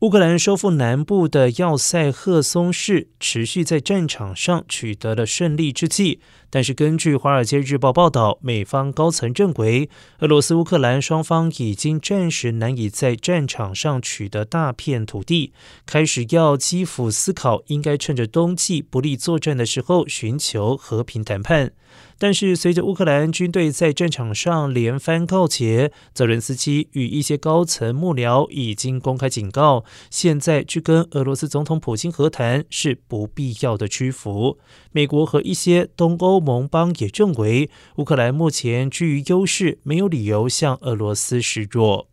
乌克兰收复南部的要塞赫松市，持续在战场上取得了胜利之际，但是根据《华尔街日报》报道，美方高层认为，俄罗斯乌克兰双方已经暂时难以在战场上取得大片土地，开始要基辅思考应该趁着冬季不利作战的时候寻求和平谈判。但是，随着乌克兰军队在战场上连番告捷，泽伦斯基与一些高层幕僚已经公开警告，现在去跟俄罗斯总统普京和谈是不必要的屈服。美国和一些东欧盟邦也认为，乌克兰目前居于优势，没有理由向俄罗斯示弱。